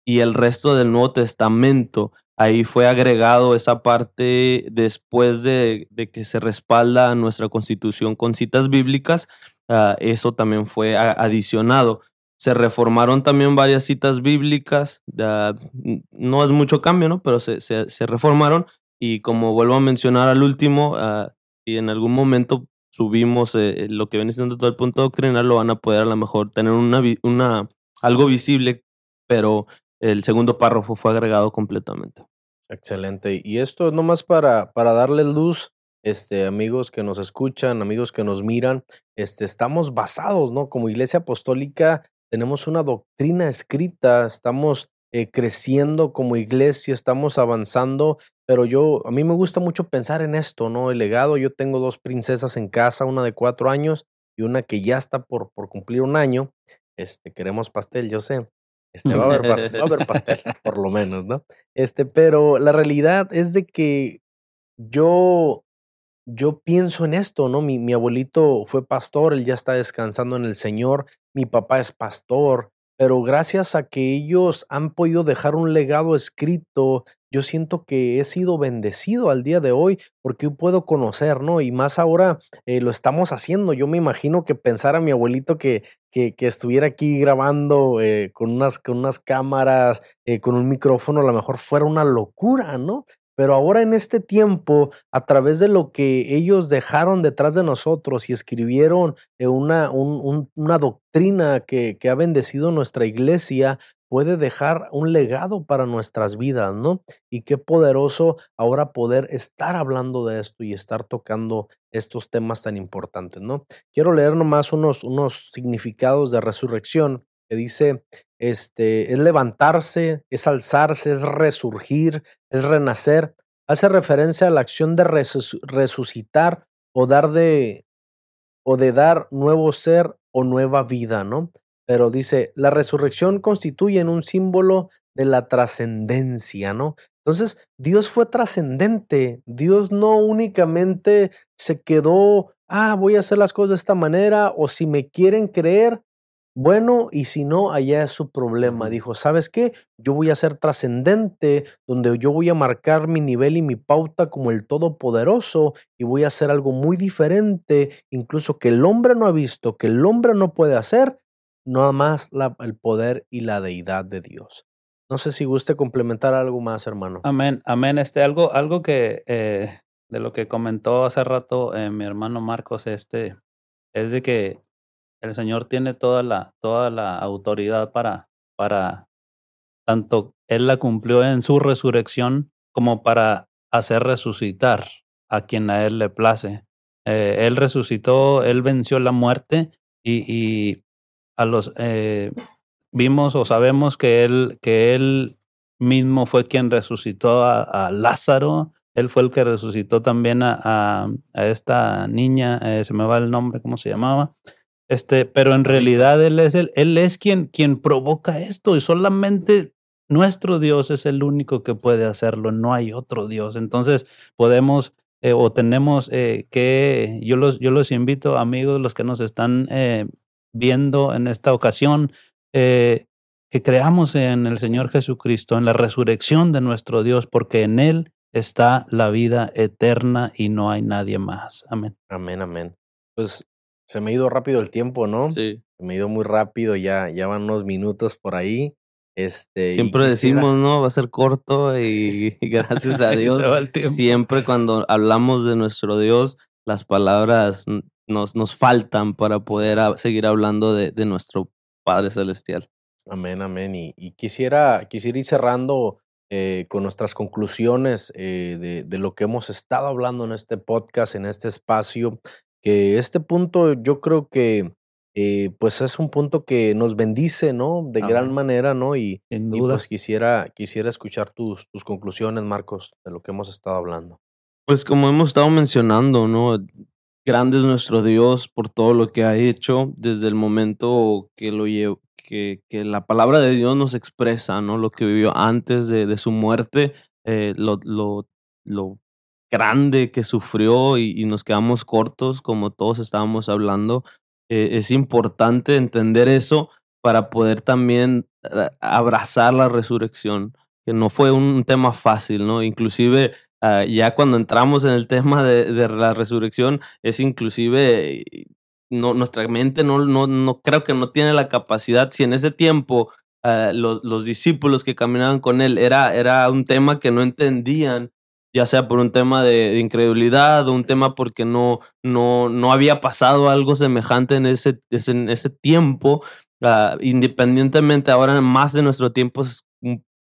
y el resto del Nuevo Testamento, ahí fue agregado esa parte después de, que se respalda nuestra constitución con citas bíblicas, uh, eso también fue adicionado se reformaron también varias citas bíblicas, no es mucho cambio, ¿no? Pero se, reformaron y como vuelvo a mencionar al último, y en algún momento subimos eh, lo que viene siendo todo el punto doctrinal, lo van a poder a lo mejor tener una, algo visible, pero el segundo párrafo fue agregado completamente. Excelente. Y esto es nomás para, para darle luz este, amigos que nos escuchan, amigos que nos miran, este, estamos basados, ¿no? Como iglesia apostólica tenemos una doctrina escrita, estamos eh, creciendo como iglesia, estamos avanzando, pero yo, a mí me gusta mucho pensar en esto, ¿no? El legado, yo tengo dos princesas en casa, una de cuatro años y una que ya está por, por cumplir un año. Este, queremos pastel, yo sé. Este, va a haber, va a haber pastel, [laughs] por lo menos, ¿no? Este, pero la realidad es de que yo yo pienso en esto, ¿no? Mi, mi abuelito fue pastor, él ya está descansando en el Señor, mi papá es pastor, pero gracias a que ellos han podido dejar un legado escrito, yo siento que he sido bendecido al día de hoy porque puedo conocer, ¿no? Y más ahora eh, lo estamos haciendo. Yo me imagino que pensar a mi abuelito que, que, que estuviera aquí grabando eh, con, unas, con unas cámaras, eh, con un micrófono, a lo mejor fuera una locura, ¿no? Pero ahora en este tiempo, a través de lo que ellos dejaron detrás de nosotros y escribieron eh, una, un, una doctrina que, que ha bendecido nuestra iglesia, puede dejar un legado para nuestras vidas, ¿no? Y qué poderoso ahora poder estar hablando de esto y estar tocando estos temas tan importantes, ¿no? Quiero leer nomás unos, unos significados de resurrección que dice, este, es levantarse, es alzarse, es resurgir, es renacer. Hace referencia a la acción de resucitar o dar de o de dar nuevo ser o nueva vida, ¿no? Pero dice, la resurrección constituye un símbolo de la trascendencia, ¿no? Entonces, Dios fue trascendente. Dios no únicamente se quedó, ah, voy a hacer las cosas de esta manera, o si me quieren creer, bueno, y si no, allá es su problema. Dijo, ¿sabes qué? Yo voy a ser trascendente, donde yo voy a marcar mi nivel y mi pauta como el Todopoderoso y voy a hacer algo muy diferente, incluso que el hombre no ha visto, que el hombre no puede hacer, nada más la, el poder y la deidad de Dios. No sé si guste complementar algo más, hermano. Amén, amén. Este, algo, algo que eh, de lo que comentó hace rato eh, mi hermano Marcos, este, es de que el Señor tiene toda la, toda la autoridad para, para, tanto Él la cumplió en su resurrección como para hacer resucitar a quien a Él le place. Eh, él resucitó, Él venció la muerte y, y a los eh, vimos o sabemos que Él, que Él mismo fue quien resucitó a, Lázaro, Él fue el que resucitó también a esta niña, eh, se me va el nombre, ¿cómo se llamaba? Este, pero en realidad Él es, el, él es quien, quien provoca esto y solamente nuestro Dios es el único que puede hacerlo, no hay otro Dios. Entonces podemos eh, o tenemos eh, que, yo los, yo los invito, amigos, los que nos están eh, viendo en esta ocasión, que creamos en el Señor Jesucristo, en la resurrección de nuestro Dios, porque en Él está la vida eterna y no hay nadie más. Amén. Amén, amén. Pues se me ha ido rápido el tiempo, ¿no? Sí. Se me ha ido muy rápido, ya, ya van unos minutos por ahí. Este, Siempre quisiera- decimos, ¿no? Va a ser corto y, [laughs] y gracias a [laughs] Se Dios. va el tiempo. Siempre cuando hablamos de nuestro Dios, las palabras nos, nos faltan para poder a- seguir hablando de, de nuestro Padre Celestial. Amén, amén. Y, y quisiera, quisiera ir cerrando eh, con nuestras conclusiones eh, de, de lo que hemos estado hablando en este podcast, en este espacio, que este punto yo creo que eh, pues es un punto que nos bendice, ¿no? De gran manera, ¿no? Y, Sin y pues quisiera, quisiera escuchar tus, tus conclusiones, Marcos, de lo que hemos estado hablando. Pues como hemos estado mencionando, ¿no? Grande es nuestro Dios por todo lo que ha hecho desde el momento que lo que, que la palabra de Dios nos expresa, ¿no? Lo que vivió antes de, de su muerte, eh, lo, lo, lo grande que sufrió y, nos quedamos cortos, como todos estábamos hablando. Eh, es importante entender eso para poder también eh, abrazar la resurrección, que no fue un tema fácil, ¿no? Inclusive Ah, ya cuando entramos en el tema de, de la resurrección, es inclusive, eh, no, nuestra mente no, no, no creo que no tiene la capacidad, si en ese tiempo ah, los, los discípulos que caminaban con él era, era un tema que no entendían, ya sea por un tema de, incredulidad o un tema porque no, no, no había pasado algo semejante en ese, en ese tiempo, ah, independientemente ahora más de nuestro tiempo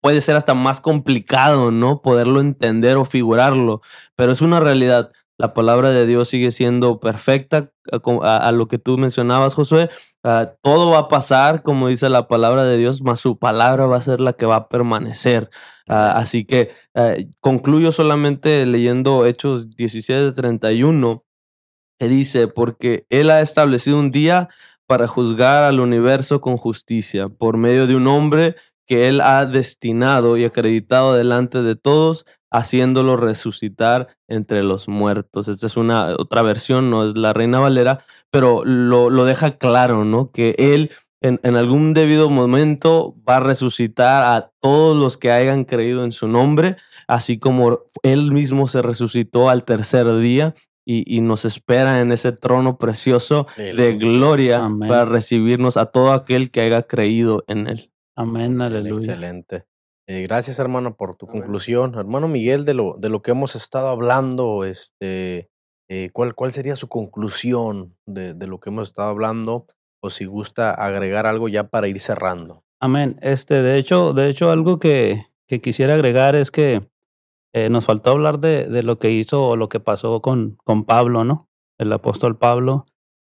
puede ser hasta más complicado, ¿no? Poderlo entender o figurarlo, pero es una realidad. La palabra de Dios sigue siendo perfecta, a, lo que tú mencionabas, Josué. Ah, todo va a pasar, como dice la palabra de Dios, mas su palabra va a ser la que va a permanecer. Ah, así que ah, concluyo solamente leyendo Hechos 17:31, que dice, porque Él ha establecido un día para juzgar al universo con justicia por medio de un hombre que él ha destinado y acreditado delante de todos, haciéndolo resucitar entre los muertos. Esta es una otra versión, no es la Reina Valera, pero lo, lo deja claro, ¿no? Que él en, en algún debido momento va a resucitar a todos los que hayan creído en su nombre, así como él mismo se resucitó al tercer día y, y nos espera en ese trono precioso de gloria Amén. para recibirnos a todo aquel que haya creído en él. Amén, aleluya. Excelente. Eh, gracias, hermano, por tu conclusión. Hermano Miguel, de lo, de lo que hemos estado hablando, este, eh, ¿cuál, ¿cuál sería su conclusión de, de lo que hemos estado hablando? O si gusta agregar algo ya para ir cerrando. Amén. Este, de hecho, de hecho, algo que, que quisiera agregar es que eh, nos faltó hablar de, de lo que hizo o lo que pasó con, con Pablo, ¿no? El apóstol Pablo.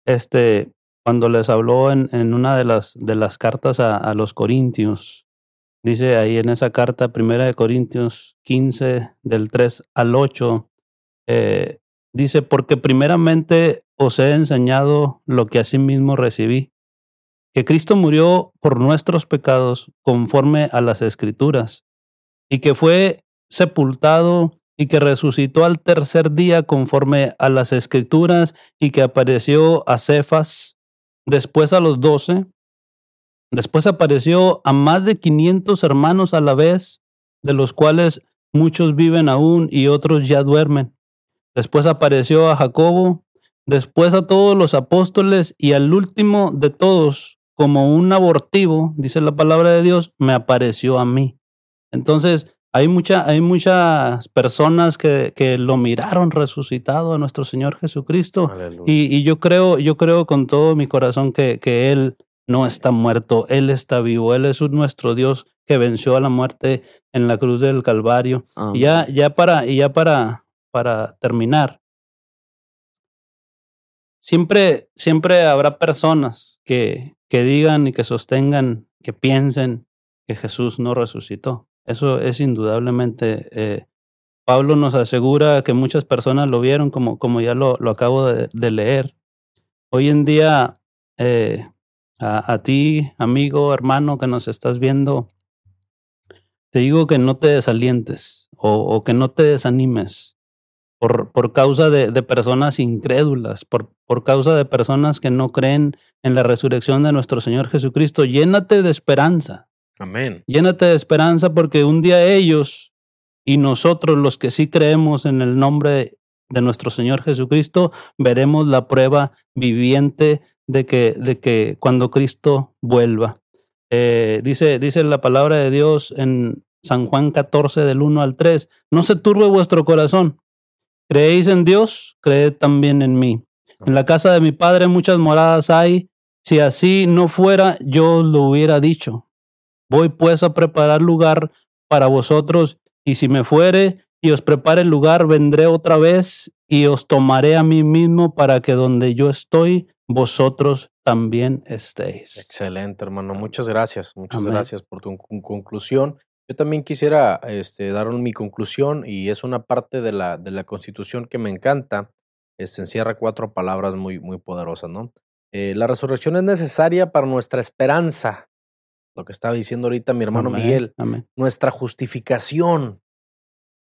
Este, cuando les habló en, en una de las, de las cartas a, a los Corintios, dice ahí en esa carta, primera de Corintios 15, del 3 al 8, eh, dice, porque primeramente os he enseñado lo que asimismo recibí, que Cristo murió por nuestros pecados conforme a las escrituras, y que fue sepultado y que resucitó al tercer día conforme a las escrituras, y que apareció a Cefas, después a los doce, después apareció a más de 500 hermanos a la vez, de los cuales muchos viven aún y otros ya duermen. Después apareció a Jacobo, después a todos los apóstoles y al último de todos, como un abortivo, dice la palabra de Dios, me apareció a mí. Entonces, hay, mucha, hay muchas personas que, que lo miraron resucitado a nuestro Señor Jesucristo. Y, y yo creo, yo creo con todo mi corazón que, que Él no está muerto, Él está vivo, Él es nuestro Dios que venció a la muerte en la cruz del Calvario. Amén. Y ya, ya para, y ya para, para terminar, siempre, siempre habrá personas que, que digan y que sostengan, que piensen que Jesús no resucitó. Eso es indudablemente. Eh, Pablo nos asegura que muchas personas lo vieron, como, como ya lo, lo acabo de, de, leer. Hoy en día, eh, a, a, ti, amigo, hermano, que nos estás viendo, te digo que no te desalientes o, o que no te desanimes por, por causa de, de, personas incrédulas, por, por causa de personas que no creen en la resurrección de nuestro Señor Jesucristo. Llénate de esperanza. Amén. Llénate de esperanza porque un día ellos y nosotros los que sí creemos en el nombre de nuestro Señor Jesucristo, veremos la prueba viviente de que, de que cuando Cristo vuelva. Eh, dice, dice la palabra de Dios en San Juan 14 del 1 al 3, no se turbe vuestro corazón. Creéis en Dios, creed también en mí. En la casa de mi Padre muchas moradas hay. Si así no fuera, yo lo hubiera dicho. Voy pues a preparar lugar para vosotros, y si me fuere y os prepare el lugar, vendré otra vez y os tomaré a mí mismo para que donde yo estoy, vosotros también estéis. Excelente, hermano. Muchas gracias. Muchas Amén. gracias por tu conclusión. Yo también quisiera este, dar mi conclusión y es una parte de la, de la constitución que me encanta. Este, encierra cuatro palabras muy, muy poderosas, ¿no? Eh, la resurrección es necesaria para nuestra esperanza, lo que estaba diciendo ahorita mi hermano Amén, Miguel, amén. nuestra justificación,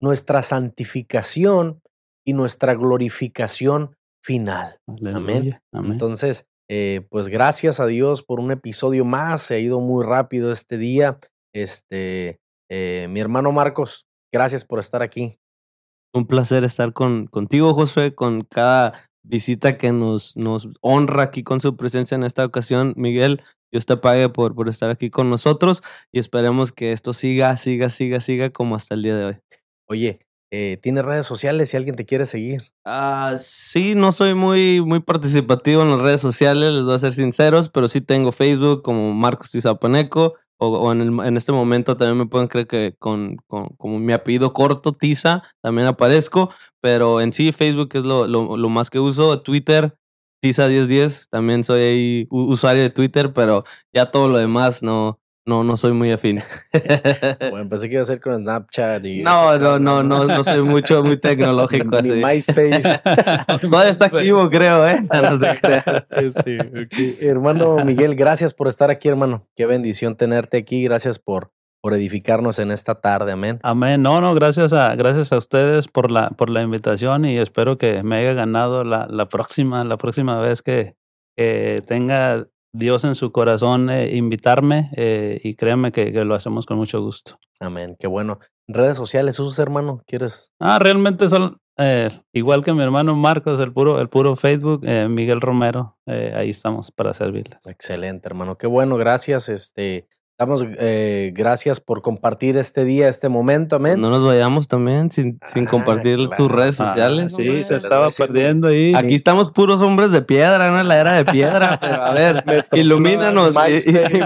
nuestra santificación y nuestra glorificación final. Amén. Amén. Entonces, eh, pues gracias a Dios por un episodio más. Se ha ido muy rápido este día. Este, eh, mi hermano Marcos, gracias por estar aquí. Un placer estar con, contigo, Josué, con cada visita que nos, nos honra aquí con su presencia en esta ocasión. Miguel, Dios te pague por, por estar aquí con nosotros y esperemos que esto siga, siga, siga, siga como hasta el día de hoy. Oye, eh, ¿tienes redes sociales si alguien te quiere seguir? Ah, sí, no soy muy, muy participativo en las redes sociales, les voy a ser sinceros, pero sí tengo Facebook como Marcos Tizapaneco o, o en, el, en, este momento también me pueden creer que con, con como mi apellido corto, Tiza, también aparezco, pero en sí Facebook es lo, lo, lo más que uso, Twitter, Tiza1010, también soy usuario de Twitter, pero ya todo lo demás no, no, no soy muy afín. [laughs] bueno, pensé que iba a ser con Snapchat y... No, no, no, no, no soy mucho, muy tecnológico [laughs] ni, MySpace. [laughs] Todavía está activo, creo, ¿eh? No se crea. Este, okay. Hermano Miguel, gracias por estar aquí, hermano. Qué bendición tenerte aquí. Gracias por, por edificarnos en esta tarde. Amén. Amén. No, no, gracias a, gracias a ustedes por la, por la invitación y espero que me haya ganado la, la próxima, la próxima vez que, que tenga Dios en su corazón eh, invitarme eh, y créanme que, que, lo hacemos con mucho gusto. Amén, qué bueno. Redes sociales, ¿usas hermano? ¿Quieres? Ah, realmente son eh, igual que mi hermano Marcos, el puro, el puro Facebook, eh, Miguel Romero, ahí estamos para servirles. Excelente, hermano, qué bueno, gracias. Este, Damos eh, gracias por compartir este día, este momento, amén. No nos vayamos también sin, sin compartir claro. tus redes sociales. Ah, sí, se estaba perdiendo ahí. Aquí estamos puros hombres de piedra, ¿no? En la era de piedra. [laughs] Pero a ver, ilumínanos,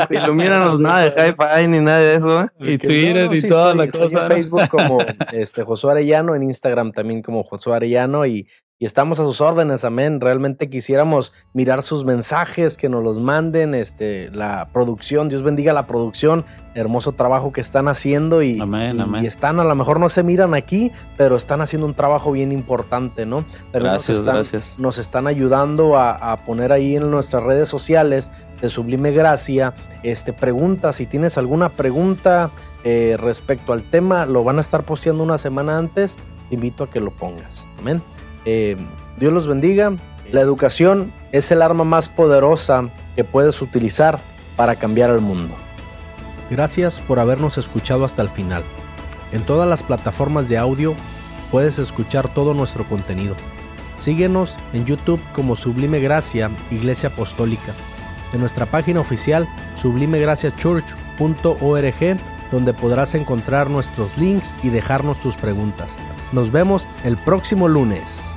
ilumínanos, nada de hi-fi ni nada de eso. ¿eh? Y Twitter no, y sí, toda estoy, la estoy cosa. En Facebook como [laughs] este, Josué Arellano, en Instagram también como Josué Arellano y y estamos a sus órdenes, amén. Realmente quisiéramos mirar sus mensajes, que nos los manden, este, la producción, Dios bendiga la producción, hermoso trabajo que están haciendo y, amén, y, amén. y están, a lo mejor no se miran aquí, pero están haciendo un trabajo bien importante, ¿no? Gracias, nos están, gracias. Nos están ayudando a, a, poner ahí en nuestras redes sociales de Sublime Gracia, este, preguntas, si tienes alguna pregunta eh, respecto al tema, lo van a estar posteando una semana antes, te invito a que lo pongas, amén. Eh, Dios los bendiga. La educación es el arma más poderosa que puedes utilizar para cambiar el mundo. Gracias por habernos escuchado hasta el final. En todas las plataformas de audio puedes escuchar todo nuestro contenido. Síguenos en YouTube como Sublime Gracia Iglesia Apostólica. En nuestra página oficial sublimegraciachurch.org donde podrás encontrar nuestros links y dejarnos tus preguntas. Nos vemos el próximo lunes.